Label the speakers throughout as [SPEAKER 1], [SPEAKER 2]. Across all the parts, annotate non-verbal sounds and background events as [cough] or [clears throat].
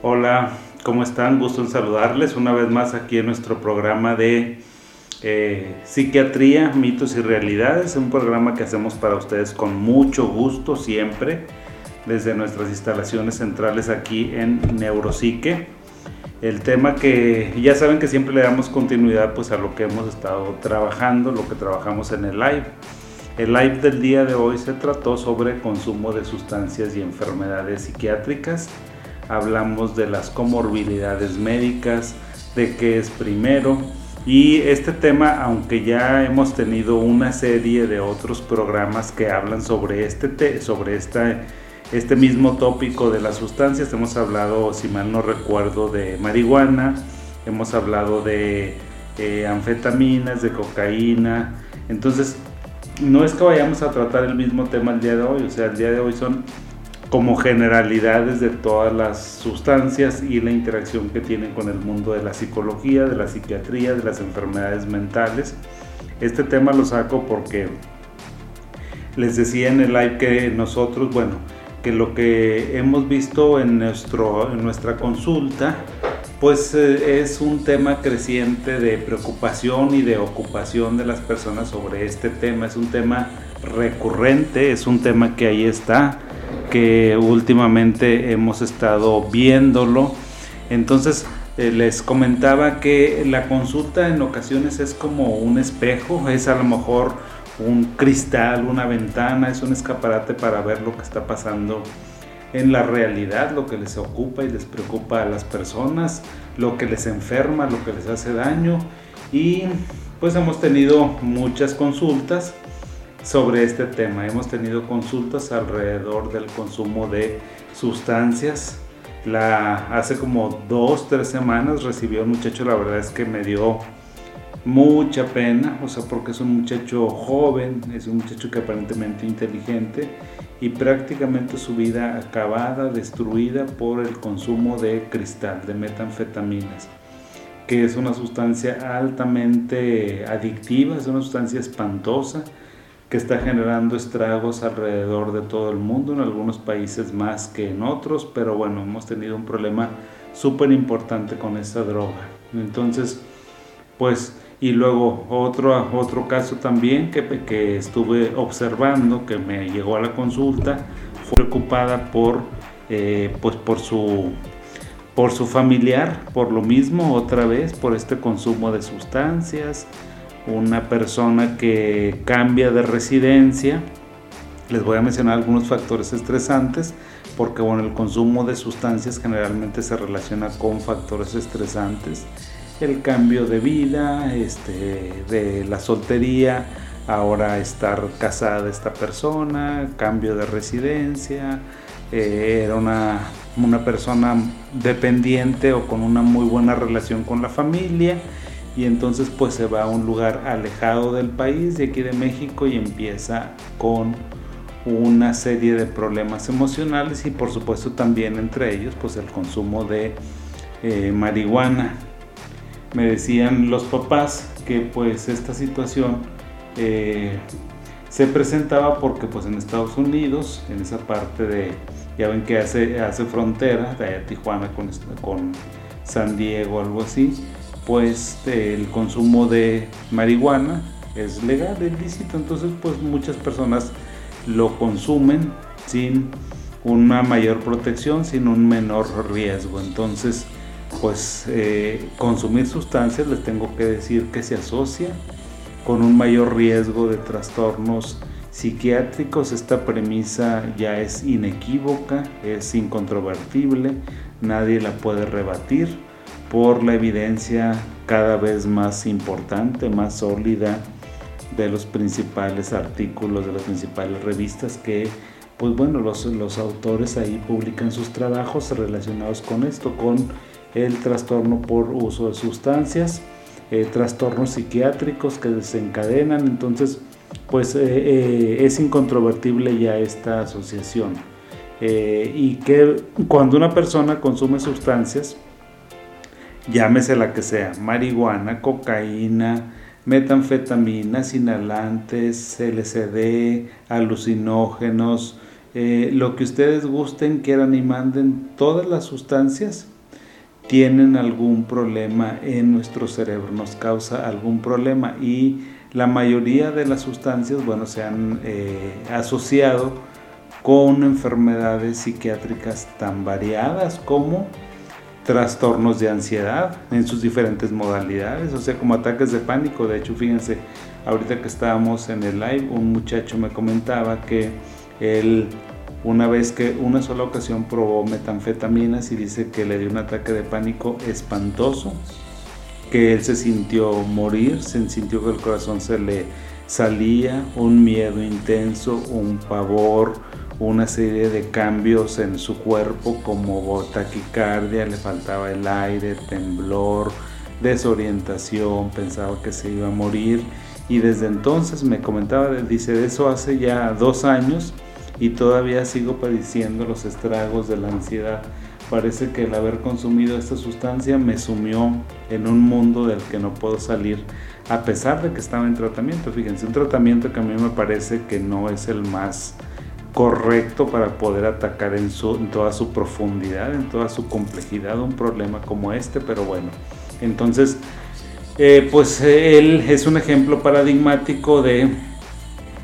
[SPEAKER 1] Hola, ¿cómo están? Gusto en saludarles una vez más aquí en nuestro programa de eh, Psiquiatría, Mitos y Realidades, un programa que hacemos para ustedes con mucho gusto siempre desde nuestras instalaciones centrales aquí en Neuropsique. El tema que ya saben que siempre le damos continuidad pues a lo que hemos estado trabajando, lo que trabajamos en el live. El live del día de hoy se trató sobre consumo de sustancias y enfermedades psiquiátricas hablamos de las comorbilidades médicas, de qué es primero. Y este tema, aunque ya hemos tenido una serie de otros programas que hablan sobre este, sobre esta, este mismo tópico de las sustancias, hemos hablado, si mal no recuerdo, de marihuana, hemos hablado de eh, anfetaminas, de cocaína. Entonces, no es que vayamos a tratar el mismo tema el día de hoy, o sea, el día de hoy son como generalidades de todas las sustancias y la interacción que tienen con el mundo de la psicología, de la psiquiatría, de las enfermedades mentales. Este tema lo saco porque les decía en el live que nosotros, bueno, que lo que hemos visto en, nuestro, en nuestra consulta, pues eh, es un tema creciente de preocupación y de ocupación de las personas sobre este tema. Es un tema recurrente, es un tema que ahí está que últimamente hemos estado viéndolo. Entonces eh, les comentaba que la consulta en ocasiones es como un espejo, es a lo mejor un cristal, una ventana, es un escaparate para ver lo que está pasando en la realidad, lo que les ocupa y les preocupa a las personas, lo que les enferma, lo que les hace daño. Y pues hemos tenido muchas consultas sobre este tema. Hemos tenido consultas alrededor del consumo de sustancias. La, hace como dos, tres semanas recibió un muchacho, la verdad es que me dio mucha pena, o sea, porque es un muchacho joven, es un muchacho que aparentemente inteligente y prácticamente su vida acabada, destruida por el consumo de cristal, de metanfetaminas, que es una sustancia altamente adictiva, es una sustancia espantosa que está generando estragos alrededor de todo el mundo, en algunos países más que en otros, pero bueno, hemos tenido un problema súper importante con esta droga. Entonces, pues, y luego otro, otro caso también que, que estuve observando, que me llegó a la consulta, fue preocupada por, eh, pues por su por su familiar, por lo mismo, otra vez, por este consumo de sustancias, una persona que cambia de residencia. Les voy a mencionar algunos factores estresantes porque bueno, el consumo de sustancias generalmente se relaciona con factores estresantes. El cambio de vida, este, de la soltería, ahora estar casada esta persona, cambio de residencia, eh, era una, una persona dependiente o con una muy buena relación con la familia y entonces pues se va a un lugar alejado del país de aquí de México y empieza con una serie de problemas emocionales y por supuesto también entre ellos pues el consumo de eh, marihuana. Me decían los papás que pues esta situación eh, se presentaba porque pues en Estados Unidos, en esa parte de, ya ven que hace, hace frontera, de Tijuana con, con San Diego, algo así, pues el consumo de marihuana es legal, es lícito, entonces pues muchas personas lo consumen sin una mayor protección, sin un menor riesgo. Entonces, pues eh, consumir sustancias, les tengo que decir que se asocia con un mayor riesgo de trastornos psiquiátricos. Esta premisa ya es inequívoca, es incontrovertible, nadie la puede rebatir por la evidencia cada vez más importante, más sólida de los principales artículos, de las principales revistas que, pues bueno, los, los autores ahí publican sus trabajos relacionados con esto, con el trastorno por uso de sustancias, eh, trastornos psiquiátricos que desencadenan, entonces, pues eh, eh, es incontrovertible ya esta asociación. y que cuando una persona consume sustancias, llámese la que sea, marihuana, cocaína, metanfetaminas, inhalantes, LSD, alucinógenos, eh, lo que ustedes gusten, quieran y manden, todas las sustancias tienen algún problema en nuestro cerebro, nos causa algún problema y la mayoría de las sustancias, bueno, se han eh, asociado con enfermedades psiquiátricas tan variadas como trastornos de ansiedad en sus diferentes modalidades, o sea, como ataques de pánico. De hecho, fíjense, ahorita que estábamos en el live, un muchacho me comentaba que él una vez que una sola ocasión probó metanfetaminas y dice que le dio un ataque de pánico espantoso, que él se sintió morir, se sintió que el corazón se le salía, un miedo intenso, un pavor, una serie de cambios en su cuerpo como taquicardia, le faltaba el aire, temblor, desorientación, pensaba que se iba a morir y desde entonces me comentaba, dice, eso hace ya dos años y todavía sigo padeciendo los estragos de la ansiedad. Parece que el haber consumido esta sustancia me sumió en un mundo del que no puedo salir, a pesar de que estaba en tratamiento. Fíjense, un tratamiento que a mí me parece que no es el más correcto para poder atacar en, su, en toda su profundidad, en toda su complejidad un problema como este, pero bueno, entonces, eh, pues él es un ejemplo paradigmático de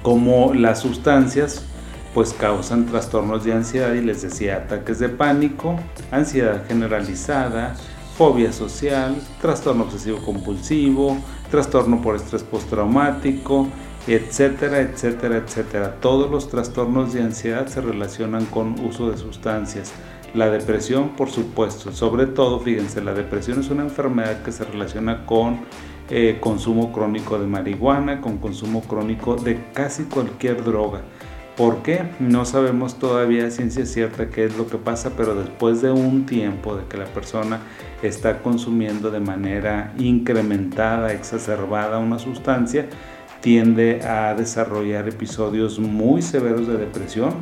[SPEAKER 1] cómo las sustancias pues causan trastornos de ansiedad y les decía ataques de pánico, ansiedad generalizada, fobia social, trastorno obsesivo compulsivo, trastorno por estrés postraumático, etcétera, etcétera, etcétera. Todos los trastornos de ansiedad se relacionan con uso de sustancias. La depresión, por supuesto, sobre todo, fíjense, la depresión es una enfermedad que se relaciona con eh, consumo crónico de marihuana, con consumo crónico de casi cualquier droga. ¿Por qué? No sabemos todavía ciencia cierta qué es lo que pasa, pero después de un tiempo de que la persona está consumiendo de manera incrementada, exacerbada una sustancia, tiende a desarrollar episodios muy severos de depresión,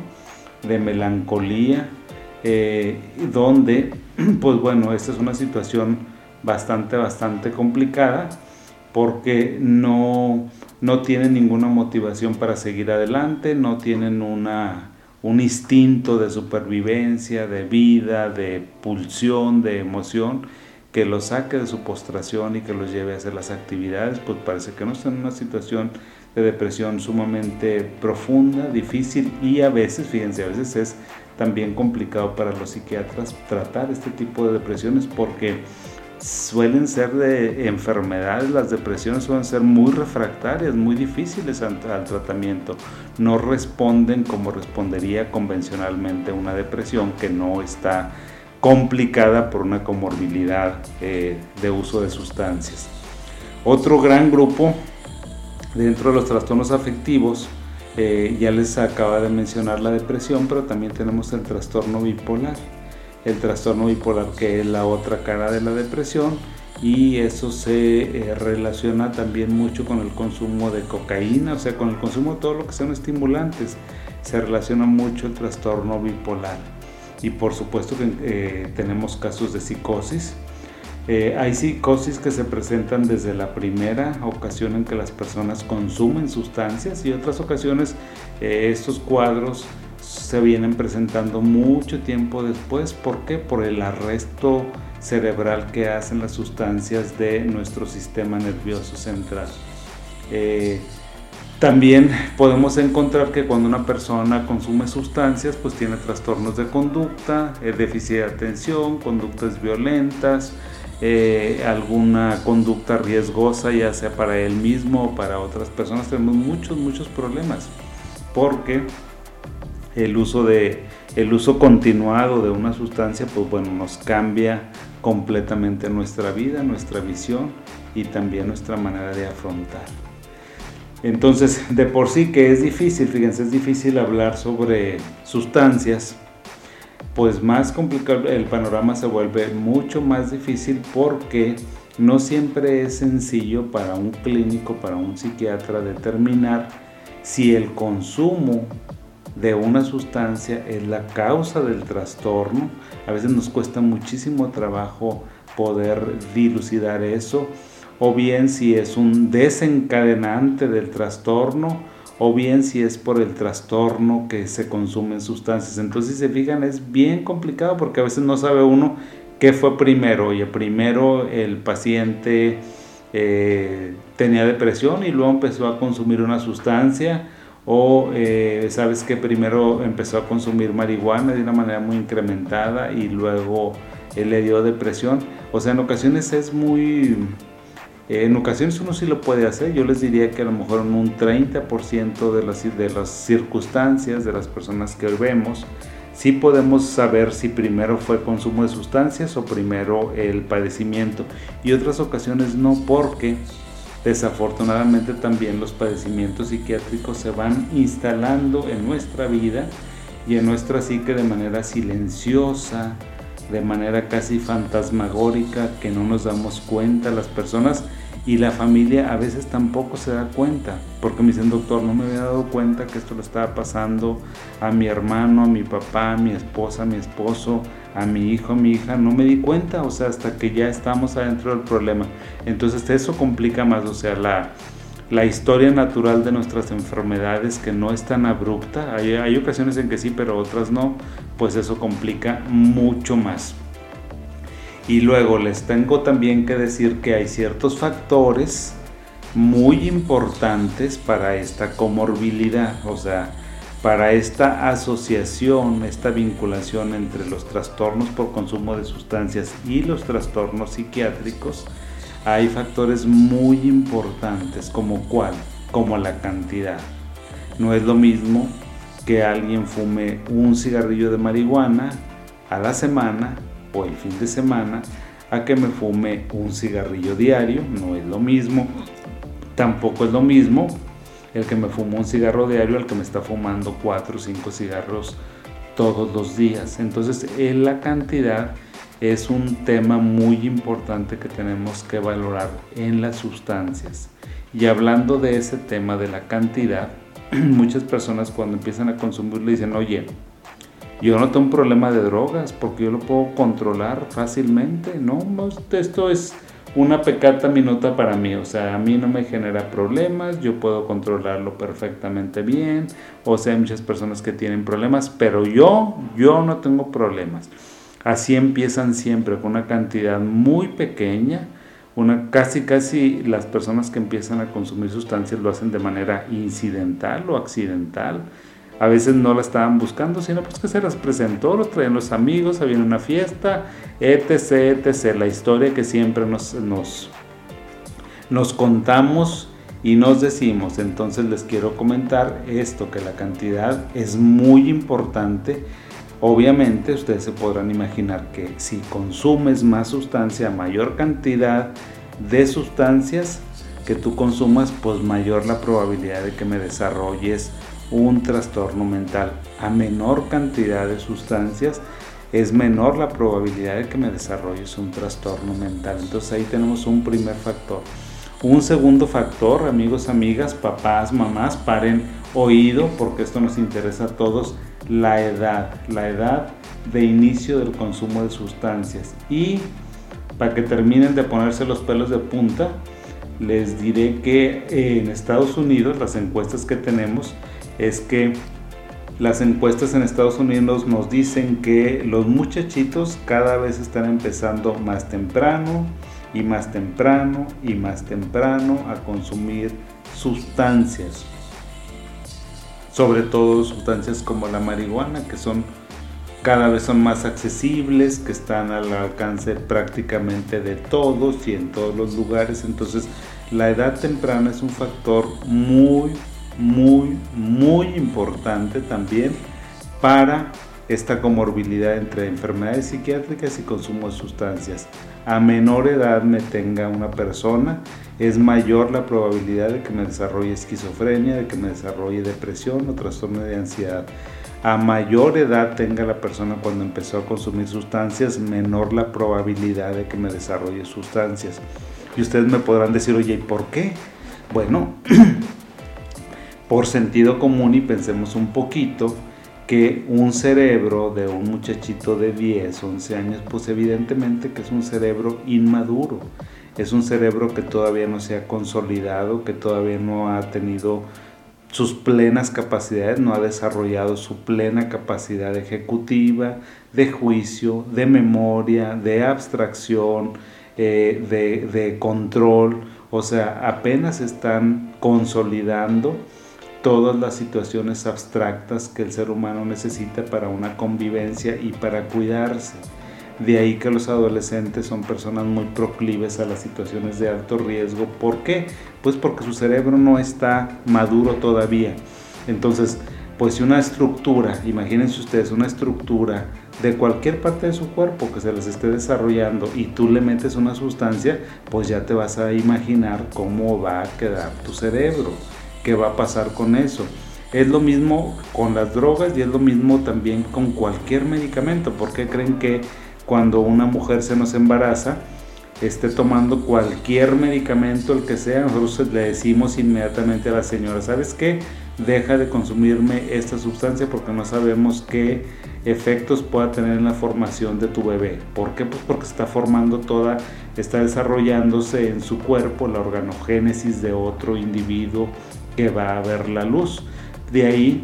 [SPEAKER 1] de melancolía, eh, donde, [clears throat] pues bueno, esta es una situación bastante, bastante complicada porque no no tienen ninguna motivación para seguir adelante, no tienen una, un instinto de supervivencia, de vida, de pulsión, de emoción que los saque de su postración y que los lleve a hacer las actividades, pues parece que no están en una situación de depresión sumamente profunda, difícil y a veces, fíjense, a veces es también complicado para los psiquiatras tratar este tipo de depresiones porque suelen ser de enfermedades, las depresiones suelen ser muy refractarias, muy difíciles al, tratamiento. No responden como respondería convencionalmente una depresión que no está complicada por una comorbilidad eh, de uso de sustancias. Otro gran grupo dentro de los trastornos afectivos, eh, ya les acaba de mencionar la depresión, pero también tenemos el trastorno bipolar el trastorno bipolar que es la otra cara de la depresión y eso se eh, relaciona también mucho con el consumo de cocaína, o sea, con el consumo de todo lo que son estimulantes. Se relaciona mucho el trastorno bipolar. Y por supuesto que eh, tenemos casos de psicosis. Eh, hay psicosis que se presentan desde la primera ocasión en que las personas consumen sustancias y otras ocasiones estos cuadros se vienen presentando mucho tiempo después. ¿Por qué? Por el arresto cerebral que hacen las sustancias de nuestro sistema nervioso central. También podemos encontrar que cuando una persona consume sustancias, pues tiene trastornos de conducta, eh, déficit de atención, conductas violentas, eh, alguna conducta riesgosa, ya sea para él mismo o para otras personas. Tenemos muchos, muchos problemas. Porque el uso, de, el uso continuado de una sustancia, pues bueno, nos cambia completamente nuestra vida, nuestra visión y también nuestra manera de afrontar. Entonces, de por sí que es difícil, fíjense, es difícil hablar sobre sustancias, pues más complicado el panorama se vuelve mucho más difícil porque no siempre es sencillo para un clínico, para un psiquiatra determinar si el consumo de una sustancia es la causa del trastorno. A veces nos cuesta muchísimo trabajo poder dilucidar eso. O bien si es un desencadenante del trastorno o bien si es por el trastorno que se consumen sustancias. Entonces, si se fijan, es bien complicado porque a veces no sabe uno qué fue primero. Oye, primero el paciente eh, tenía depresión y luego empezó a consumir una sustancia o eh, sabes que primero empezó a consumir marihuana de una manera muy incrementada y luego le dio depresión. O sea, en ocasiones es muy... En ocasiones uno sí lo puede hacer, yo les diría que a lo mejor en un 30% de las, de las circunstancias de las personas que vemos, sí podemos saber si primero fue consumo de sustancias o primero el padecimiento. Y otras ocasiones no, porque Desafortunadamente también los padecimientos psiquiátricos se van instalando en nuestra vida y en nuestra psique de manera silenciosa, de manera casi fantasmagórica, que no nos damos cuenta las personas y la familia a veces tampoco se da cuenta, porque me dicen, doctor, no me había dado cuenta que esto le estaba pasando a mi hermano, a mi papá, a mi esposa, a mi esposo, a mi hijo, a mi hija, no me di cuenta, o sea, hasta que ya estamos adentro del problema. Entonces eso complica más, o sea, la, la historia natural de nuestras enfermedades que no es tan abrupta, hay, hay ocasiones en que sí, pero otras no, pues eso complica mucho más. Y luego les tengo también que decir que hay ciertos factores muy importantes para esta comorbilidad, o sea, para esta asociación, esta vinculación entre los trastornos por consumo de sustancias y los trastornos psiquiátricos, hay factores muy importantes como cuál, como la cantidad. No es lo mismo que alguien fume un cigarrillo de marihuana a la semana o el fin de semana a que me fume un cigarrillo diario, no es lo mismo. Tampoco es lo mismo el que me fumó un cigarro diario al que me está fumando cuatro o cinco cigarros todos los días. Entonces, la cantidad es un tema muy importante que tenemos que valorar en las sustancias. Y hablando de ese tema de la cantidad, [clears throat] muchas personas cuando empiezan a consumir le dicen, oye, yo no tengo un problema de drogas porque yo lo puedo controlar fácilmente, ¿no? Esto es una pecata minuta para mí, o sea, a mí no me genera problemas, yo puedo controlarlo perfectamente bien, o sea, hay muchas personas que tienen problemas, pero yo, yo no tengo problemas. Así empiezan siempre con una cantidad muy pequeña, una casi casi las personas que empiezan a consumir sustancias lo hacen de manera incidental o accidental a veces no la estaban buscando, sino pues que se las presentó, lo traían los amigos, había una fiesta, etc, etc. La historia que siempre nos, nos, nos contamos y nos decimos. Entonces les quiero comentar esto, que la cantidad es muy importante. Obviamente ustedes se podrán imaginar que si consumes más sustancia, mayor cantidad de sustancias que tú consumas, pues mayor la probabilidad de que me desarrolles un trastorno mental. A menor cantidad de sustancias es menor la probabilidad de que me desarrolles un trastorno mental. Entonces ahí tenemos un primer factor. Un segundo factor, amigos, amigas, papás, mamás, paren oído porque esto nos interesa a todos, la edad, la edad de inicio del consumo de sustancias. Y para que terminen de ponerse los pelos de punta, les diré que en Estados Unidos las encuestas que tenemos es que las encuestas en Estados Unidos nos dicen que los muchachitos cada vez están empezando más temprano y más temprano y más temprano a consumir sustancias. Sobre todo sustancias como la marihuana, que son cada vez son más accesibles, que están al alcance prácticamente de todos y en todos los lugares. Entonces, la edad temprana es un factor muy muy, muy importante también para esta comorbilidad entre enfermedades psiquiátricas y consumo de sustancias. A menor edad me tenga una persona, es mayor la probabilidad de que me desarrolle esquizofrenia, de que me desarrolle depresión o trastorno de ansiedad. A mayor edad tenga la persona cuando empezó a consumir sustancias, menor la probabilidad de que me desarrolle sustancias. Y ustedes me podrán decir, oye, ¿y por qué? Bueno, [clears throat] por sentido común y pensemos un poquito que un cerebro de un muchachito de 10, 11 años, pues evidentemente que es un cerebro inmaduro, es un cerebro que todavía no se ha consolidado, que todavía no ha tenido sus plenas capacidades, no ha desarrollado su plena capacidad ejecutiva, de juicio, de memoria, de abstracción, eh, de, de control, o sea, apenas están consolidando todas las situaciones abstractas que el ser humano necesita para una convivencia y para cuidarse. De ahí que los adolescentes son personas muy proclives a las situaciones de alto riesgo. ¿Por qué? Pues porque su cerebro no está maduro todavía. Entonces, pues si una estructura, imagínense ustedes, una estructura de cualquier parte de su cuerpo que se les esté desarrollando y tú le metes una sustancia, pues ya te vas a imaginar cómo va a quedar tu cerebro, qué va a pasar con eso. Es lo mismo con las drogas y es lo mismo también con cualquier medicamento. ¿Por qué creen que cuando una mujer se nos embaraza, esté tomando cualquier medicamento, el que sea, nosotros le decimos inmediatamente a la señora, ¿sabes qué? Deja de consumirme esta sustancia porque no sabemos qué efectos pueda tener en la formación de tu bebé. ¿Por qué? Pues porque está formando toda, está desarrollándose en su cuerpo la organogénesis de otro individuo que va a ver la luz. De ahí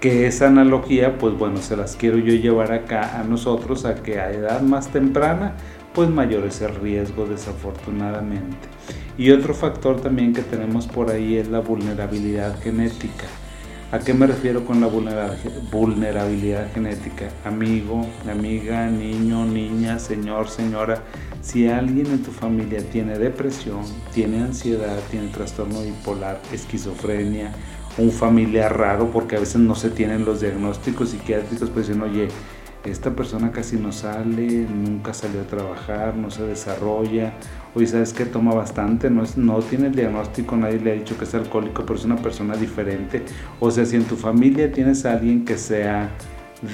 [SPEAKER 1] que esa analogía, pues bueno, se las quiero yo llevar acá a nosotros, a que a edad más temprana, pues mayor es el riesgo desafortunadamente. Y otro factor también que tenemos por ahí es la vulnerabilidad genética. ¿A qué me refiero con la vulnerabilidad genética? Amigo, amiga, niño, niña, señor, señora, si alguien en tu familia tiene depresión, tiene ansiedad, tiene trastorno bipolar, esquizofrenia, un familiar raro, porque a veces no se tienen los diagnósticos psiquiátricos, pues dicen, oye, esta persona casi no sale, nunca salió a trabajar, no se desarrolla, oye, ¿sabes que Toma bastante, no, es, no tiene el diagnóstico, nadie le ha dicho que es alcohólico, pero es una persona diferente. O sea, si en tu familia tienes a alguien que sea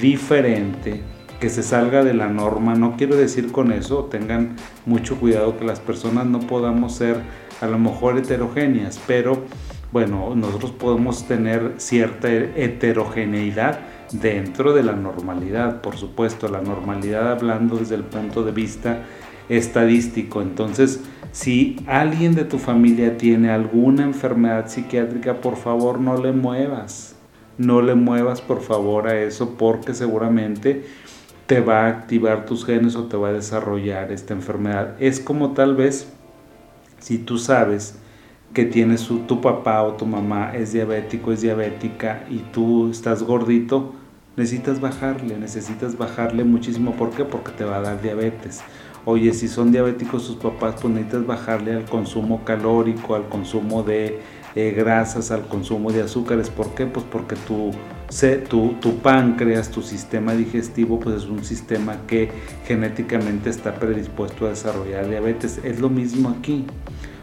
[SPEAKER 1] diferente, que se salga de la norma, no quiero decir con eso, tengan mucho cuidado que las personas no podamos ser a lo mejor heterogéneas, pero bueno, nosotros podemos tener cierta heterogeneidad dentro de la normalidad, por supuesto, la normalidad hablando desde el punto de vista estadístico. Entonces, si alguien de tu familia tiene alguna enfermedad psiquiátrica, por favor no le muevas. No le muevas por favor a eso porque seguramente te va a activar tus genes o te va a desarrollar esta enfermedad. Es como tal vez si tú sabes que tienes tu papá o tu mamá es diabético, es diabética y tú estás gordito, necesitas bajarle, necesitas bajarle muchísimo. ¿Por qué? Porque te va a dar diabetes. Oye, si son diabéticos sus papás, pues necesitas bajarle al consumo calórico, al consumo de eh, grasas, al consumo de azúcares. ¿Por qué? Pues porque tu, tu, tu páncreas, tu sistema digestivo, pues es un sistema que genéticamente está predispuesto a desarrollar diabetes. Es lo mismo aquí.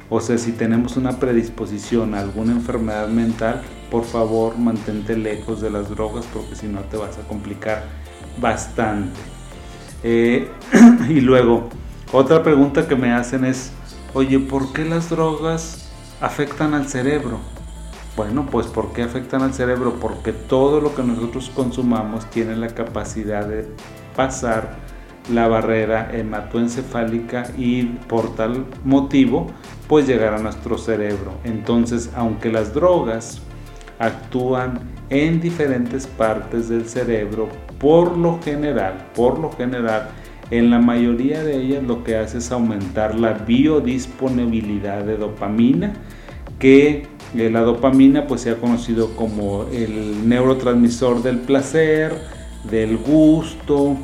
[SPEAKER 1] O sea, si tenemos una predisposición a alguna enfermedad mental, por favor mantente lejos de las drogas porque si no te vas a complicar bastante. Eh, [clears throat] y luego, otra pregunta que me hacen es, oye, ¿por qué las drogas afectan al cerebro? Bueno, pues ¿por qué afectan al cerebro? Porque todo lo que nosotros consumamos tiene la capacidad de pasar la barrera hematoencefálica y por tal motivo pues llegar a nuestro cerebro. Entonces, aunque las drogas actúan en diferentes partes del cerebro, por lo general, por lo general, en la mayoría de ellas lo que hace es aumentar la biodisponibilidad de dopamina, que eh, la dopamina pues se ha conocido como el neurotransmisor del placer, del gusto,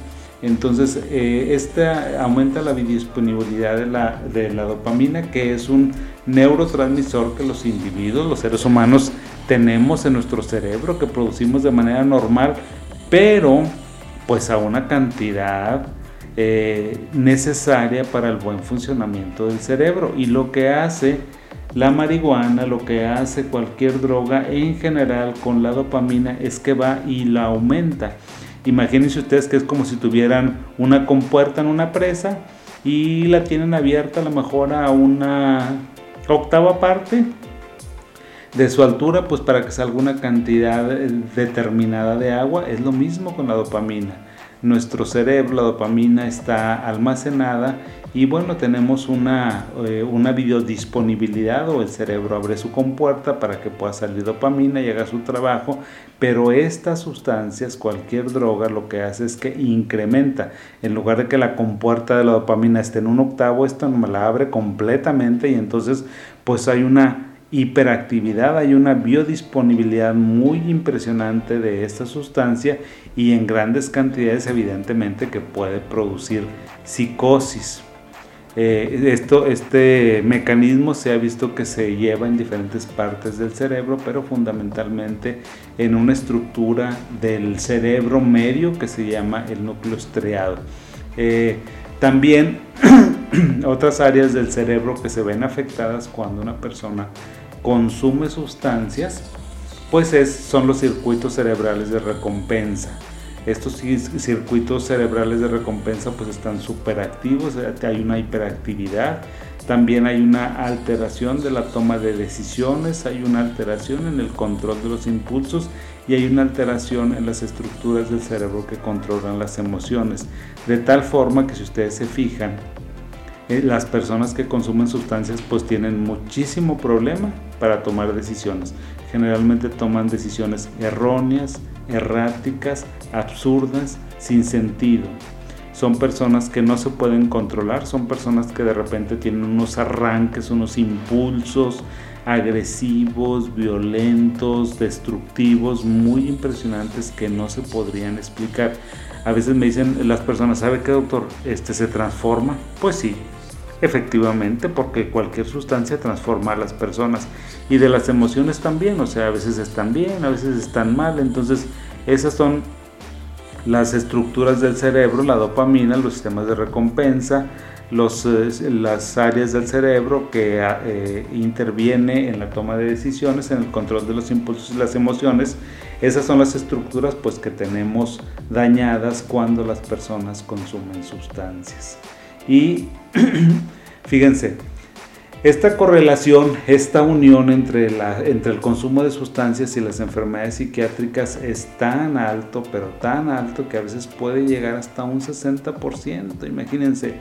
[SPEAKER 1] entonces, eh, esta aumenta la biodisponibilidad de la, de la dopamina, que es un neurotransmisor que los individuos, los seres humanos, tenemos en nuestro cerebro, que producimos de manera normal, pero pues a una cantidad eh, necesaria para el buen funcionamiento del cerebro. Y lo que hace la marihuana, lo que hace cualquier droga en general con la dopamina es que va y la aumenta. Imagínense ustedes que es como si tuvieran una compuerta en una presa y la tienen abierta a lo mejor a una octava parte de su altura, pues para que salga una cantidad determinada de agua. Es lo mismo con la dopamina. Nuestro cerebro, la dopamina está almacenada y bueno, tenemos una, eh, una biodisponibilidad o el cerebro abre su compuerta para que pueda salir dopamina y haga su trabajo, pero estas sustancias, cualquier droga, lo que hace es que incrementa. En lugar de que la compuerta de la dopamina esté en un octavo, esta la abre completamente y entonces pues hay una hiperactividad, hay una biodisponibilidad muy impresionante de esta sustancia y en grandes cantidades evidentemente que puede producir psicosis. Eh, esto, este mecanismo se ha visto que se lleva en diferentes partes del cerebro, pero fundamentalmente en una estructura del cerebro medio que se llama el núcleo estriado. Eh, también [clears throat] otras áreas del cerebro que se ven afectadas cuando una persona consume sustancias, pues es, son los circuitos cerebrales de recompensa. Estos circuitos cerebrales de recompensa pues están súper activos, hay una hiperactividad, también hay una alteración de la toma de decisiones, hay una alteración en el control de los impulsos y hay una alteración en las estructuras del cerebro que controlan las emociones. De tal forma que si ustedes se fijan, eh, las personas que consumen sustancias pues tienen muchísimo problema para tomar decisiones. Generalmente toman decisiones erróneas, erráticas, absurdas, sin sentido. Son personas que no se pueden controlar, son personas que de repente tienen unos arranques, unos impulsos agresivos, violentos, destructivos, muy impresionantes que no se podrían explicar. A veces me dicen las personas, ¿sabe qué doctor? Este se transforma. Pues sí, efectivamente, porque cualquier sustancia transforma a las personas y de las emociones también, o sea, a veces están bien, a veces están mal, entonces esas son las estructuras del cerebro, la dopamina, los sistemas de recompensa, los, eh, las áreas del cerebro que eh, interviene en la toma de decisiones, en el control de los impulsos y las emociones. Esas son las estructuras pues, que tenemos dañadas cuando las personas consumen sustancias. Y [clears throat] fíjense, esta correlación, esta unión entre, la, entre el consumo de sustancias y las enfermedades psiquiátricas es tan alto, pero tan alto que a veces puede llegar hasta un 60%. Imagínense,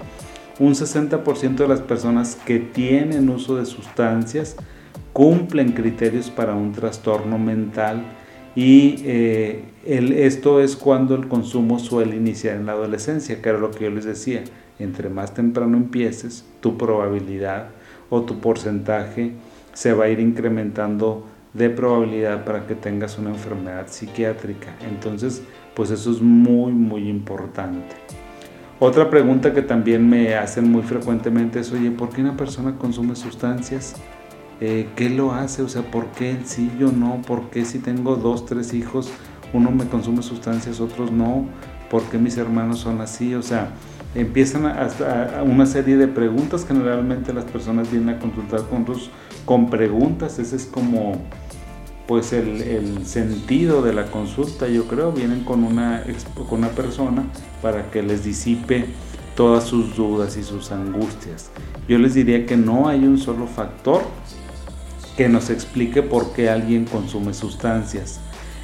[SPEAKER 1] un 60% de las personas que tienen uso de sustancias cumplen criterios para un trastorno mental y eh, esto es cuando el consumo suele iniciar en la adolescencia, que era lo que yo les decía entre más temprano empieces, tu probabilidad o tu porcentaje se va a ir incrementando de probabilidad para que tengas una enfermedad psiquiátrica. Entonces, pues eso es muy, muy importante. Otra pregunta que también me hacen muy frecuentemente es, oye, ¿por qué una persona consume sustancias? Eh, ¿Qué lo hace? O sea, ¿por qué él sí, yo no? ¿Por qué si tengo dos, tres hijos, uno me consume sustancias, otros no? ¿Por qué mis hermanos son así? O sea, empiezan a, una serie de preguntas. Generalmente las personas vienen a consultar con, con preguntas. Ese es como pues el, sentido de la consulta, yo creo. Vienen con una, con una persona para que les disipe todas sus dudas y sus angustias. Yo les diría que no hay un solo factor que nos explique por qué alguien consume sustancias,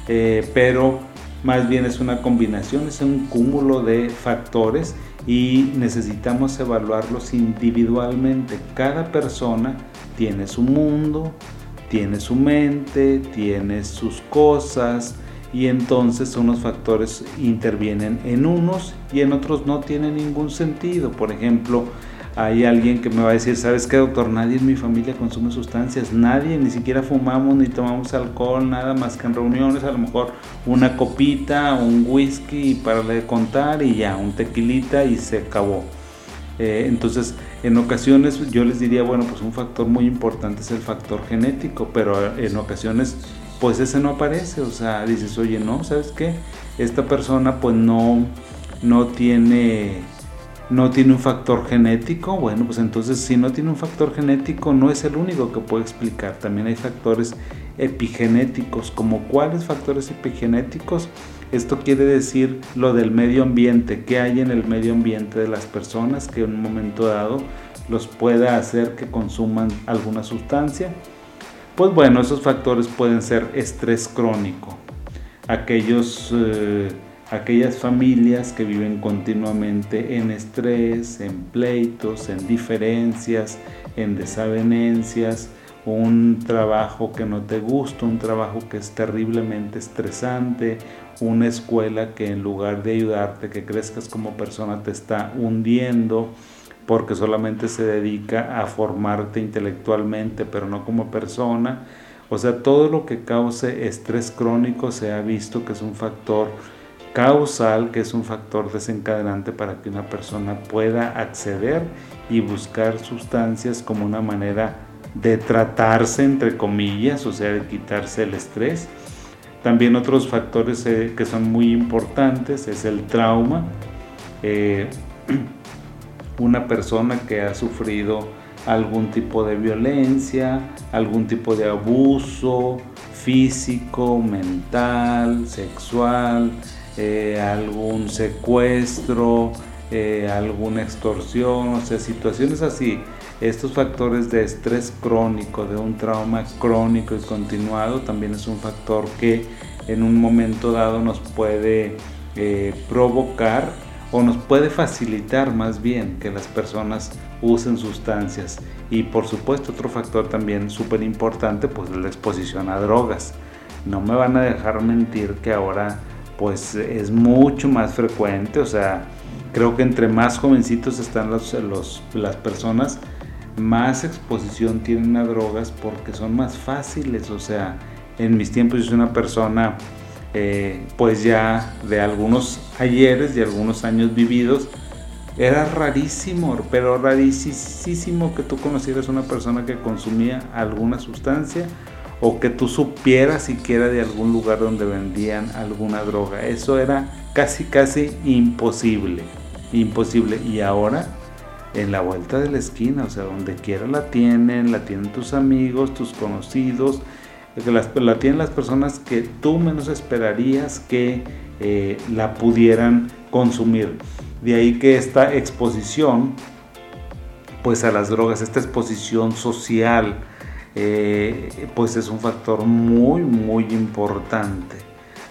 [SPEAKER 1] eh, pero más bien es una combinación, es un cúmulo de factores y necesitamos evaluarlos individualmente. Cada persona tiene su mundo, tiene su mente, tiene sus cosas y entonces unos factores intervienen en unos y en otros no tiene ningún sentido. Por ejemplo, hay alguien que me va a decir, ¿sabes qué, doctor? Nadie en mi familia consume sustancias, nadie, ni siquiera fumamos ni tomamos alcohol, nada más que en reuniones, a lo mejor una copita, un whisky para de contar y ya, un tequilita y se acabó. Eh, entonces, en ocasiones yo les diría, bueno, pues un factor muy importante es el factor genético, pero en ocasiones pues ese no aparece, o sea, dices, oye, no, ¿sabes qué? Esta persona pues no, no tiene no tiene un factor genético, bueno, pues entonces si no tiene un factor genético no es el único que puede explicar. También hay factores epigenéticos, como cuáles factores epigenéticos. Esto quiere decir lo del medio ambiente, qué hay en el medio ambiente de las personas que en un momento dado los pueda hacer que consuman alguna sustancia. Pues bueno, esos factores pueden ser estrés crónico, aquellos... Eh, aquellas familias que viven continuamente en estrés, en pleitos, en diferencias, en desavenencias, un trabajo que no te gusta, un trabajo que es terriblemente estresante, una escuela que en lugar de ayudarte, que crezcas como persona, te está hundiendo porque solamente se dedica a formarte intelectualmente, pero no como persona. O sea, todo lo que cause estrés crónico se ha visto que es un factor causal, que es un factor desencadenante para que una persona pueda acceder y buscar sustancias como una manera de tratarse, entre comillas, o sea, de quitarse el estrés. También otros factores eh, que son muy importantes es el trauma. Eh, [clears throat] una persona que ha sufrido algún tipo de violencia, algún tipo de abuso físico, mental, sexual, eh, algún secuestro, alguna extorsión, o sea, situaciones así estos factores de estrés crónico, de un trauma crónico y continuado, también es un factor que en un momento dado nos puede eh, provocar o nos puede facilitar más bien que las personas usen sustancias. Y por supuesto otro factor también súper importante, pues la exposición a drogas. No me van a dejar mentir que ahora pues es mucho más frecuente, o sea, creo que entre más jovencitos están los, las personas, más exposición tienen a drogas porque son más fáciles. O sea, en mis tiempos yo soy una persona eh, pues ya de algunos ayeres, de algunos años vividos. Era rarísimo, pero rarísimo que tú conocieras una persona que consumía alguna sustancia o que tú supieras siquiera de algún lugar donde vendían alguna droga. Eso era casi, casi imposible. Imposible. Y ahora en la vuelta de la esquina, o sea, donde quiera la tienen, la tienen tus amigos, tus conocidos, la tienen las personas que tú menos esperarías que eh, la pudieran consumir. De ahí que esta exposición, pues a las drogas, esta exposición social, eh, pues es un factor muy, muy importante.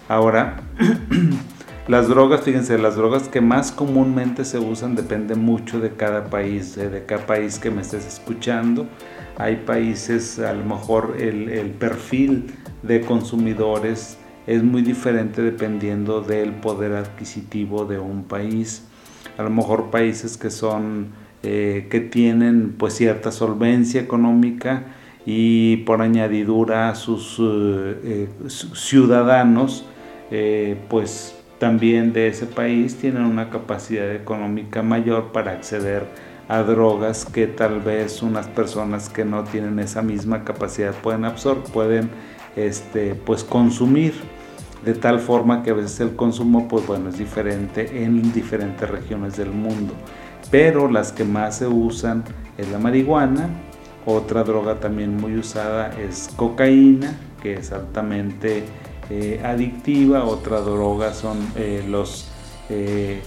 [SPEAKER 1] Ahora, [clears throat] Las drogas, fíjense, las drogas que más comúnmente se usan depende mucho de cada país, eh, de cada país que me estés escuchando. Hay países, a lo mejor el, perfil de consumidores es muy diferente dependiendo del poder adquisitivo de un país. A lo mejor países que son, eh, que tienen pues cierta solvencia económica y por añadidura sus eh, ciudadanos, pues también de ese país tienen una capacidad económica mayor para acceder a drogas que tal vez unas personas que no tienen esa misma capacidad pueden absorber, pueden este, pues consumir. De tal forma que a veces el consumo pues bueno es diferente en diferentes regiones del mundo. Pero las que más se usan es la marihuana otra droga también muy usada es cocaína que es altamente eh, adictiva, otra droga son eh, los eh,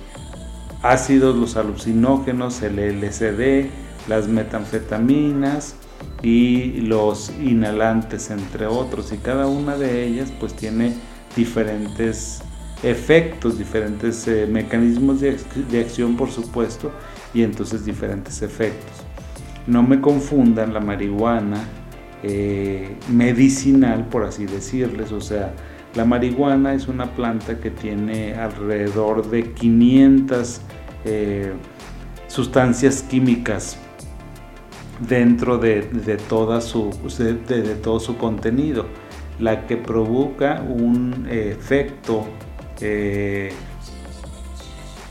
[SPEAKER 1] ácidos, los alucinógenos, el LSD, las metanfetaminas y los inhalantes, entre otros. Y cada una de ellas pues tiene diferentes efectos, diferentes mecanismos de, de, acción, por supuesto, y entonces diferentes efectos. No me confundan la marihuana medicinal, por así decirles, o sea, la marihuana es una planta que tiene alrededor de 500 eh, sustancias químicas dentro de, toda su, de, todo su contenido, la que provoca un efecto eh,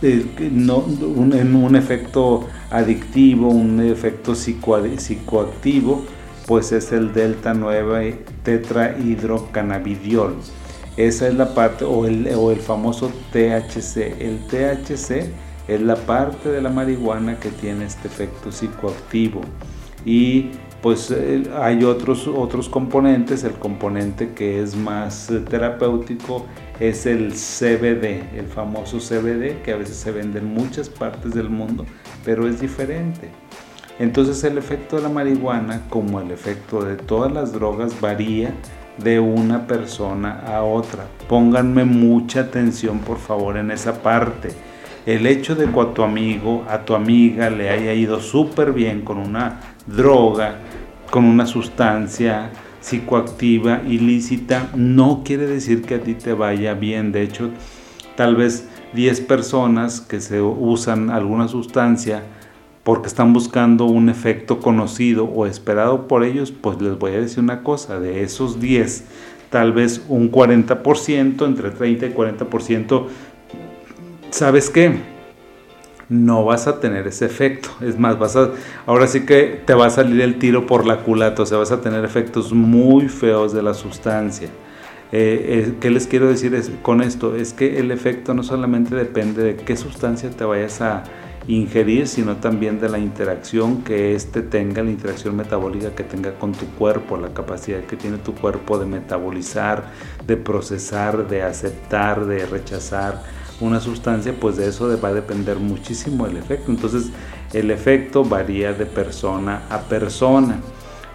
[SPEAKER 1] un, efecto adictivo, un efecto psicoactivo, pues es el delta 9 tetrahidrocannabidiol. Esa es la parte, o el, o el famoso THC. El THC es la parte de la marihuana que tiene este efecto psicoactivo. Y pues eh, hay otros, otros componentes, el componente que es más eh, terapéutico es el CBD, el famoso CBD que a veces se vende en muchas partes del mundo, pero es diferente. Entonces el efecto de la marihuana, como el efecto de todas las drogas, varía de una persona a otra. Pónganme mucha atención por favor en esa parte. El hecho de que a tu amigo, a tu amiga le haya ido súper bien con una droga, con una sustancia psicoactiva ilícita, no quiere decir que a ti te vaya bien. De hecho, tal vez 10 personas que se usan alguna sustancia porque están buscando un efecto conocido o esperado por ellos, pues les voy a decir una cosa, de esos 10, tal vez un 40%, entre 30 y 40%, ¿sabes qué? No vas a tener ese efecto. Es más, vas a, ahora sí que te va a salir el tiro por la culata, o sea, vas a tener efectos muy feos de la sustancia. Eh, eh, ¿Qué les quiero decir con esto? Es que el efecto no solamente depende de qué sustancia te vayas a, ingerir, sino también de la interacción que éste tenga, la interacción metabólica que tenga con tu cuerpo, la capacidad que tiene tu cuerpo de metabolizar, de procesar, de aceptar, de rechazar una sustancia, pues de eso va a depender muchísimo el efecto. Entonces el efecto varía de persona a persona.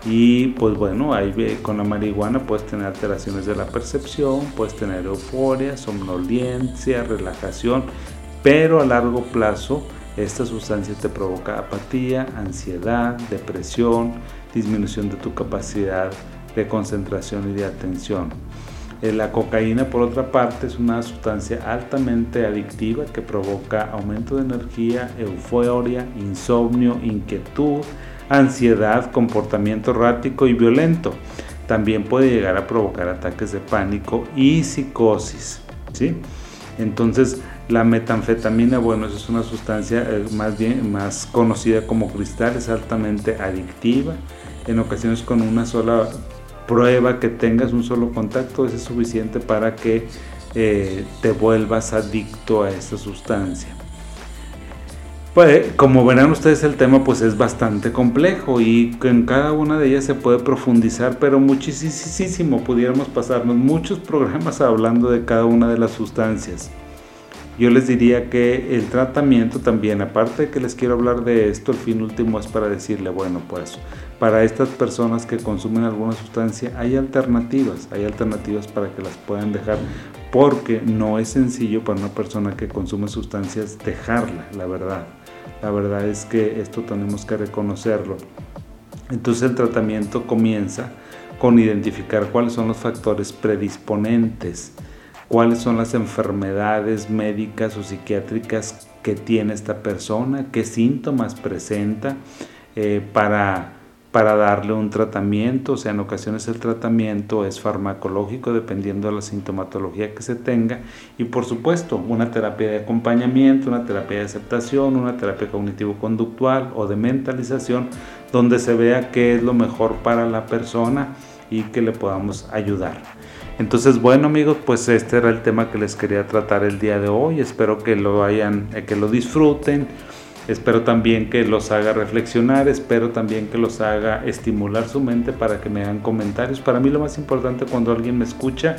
[SPEAKER 1] Y pues bueno, ahí con la marihuana puedes tener alteraciones de la percepción, puedes tener euforia, somnolencia, relajación, pero a largo plazo esta sustancia te provoca apatía, ansiedad, depresión, disminución de tu capacidad de concentración y de atención. Eh, la cocaína, por otra parte, es una sustancia altamente adictiva que provoca aumento de energía, euforia, insomnio, inquietud, ansiedad, comportamiento errático y violento. También puede llegar a provocar ataques de pánico y psicosis. ¿sí? Entonces, la metanfetamina, bueno, es una sustancia eh, más bien más conocida como cristal, es altamente adictiva. En ocasiones con una sola prueba que tengas, un solo contacto, es suficiente para que eh, te vuelvas adicto a esta sustancia. Pues, como verán ustedes el tema pues es bastante complejo y en cada una de ellas se puede profundizar, pero muchísimo pudiéramos pasarnos muchos programas hablando de cada una de las sustancias yo les diría que el tratamiento también, aparte de que les quiero hablar de esto, el fin último es para decirle, bueno, pues para estas personas que consumen alguna sustancia hay alternativas, hay alternativas para que las puedan dejar, porque no es sencillo para una persona que consume sustancias dejarla, la verdad. La verdad es que esto tenemos que reconocerlo. Entonces el tratamiento comienza con identificar cuáles son los factores predisponentes cuáles son las enfermedades médicas o psiquiátricas que tiene esta persona, qué síntomas presenta eh, para, para darle un tratamiento. O sea, en ocasiones el tratamiento es farmacológico dependiendo de la sintomatología que se tenga. Y por supuesto, una terapia de acompañamiento, una terapia de aceptación, una terapia cognitivo-conductual o de mentalización, donde se vea qué es lo mejor para la persona y que le podamos ayudar. Entonces, bueno amigos, pues este era el tema que les quería tratar el día de hoy. Espero que lo hayan, eh, que lo disfruten. Espero también que los haga reflexionar, espero también que los haga estimular su mente para que me hagan comentarios. Para mí lo más importante cuando alguien me escucha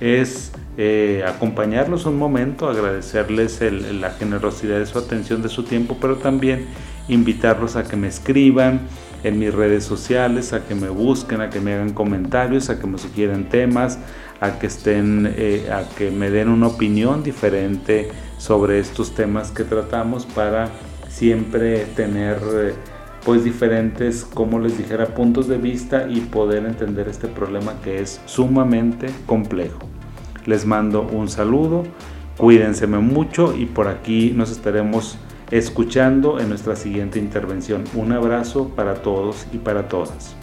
[SPEAKER 1] es eh, acompañarlos un momento, agradecerles la generosidad de su atención, de su tiempo, pero también invitarlos a que me escriban, en mis redes sociales, a que me busquen, a que me hagan comentarios, a que me sugieran temas, a que estén, eh, a que me den una opinión diferente sobre estos temas que tratamos para siempre tener pues diferentes, como les dijera, puntos de vista y poder entender este problema que es sumamente complejo. Les mando un saludo, cuídense mucho y por aquí nos estaremos escuchando en nuestra siguiente intervención. Un abrazo para todos y para todas.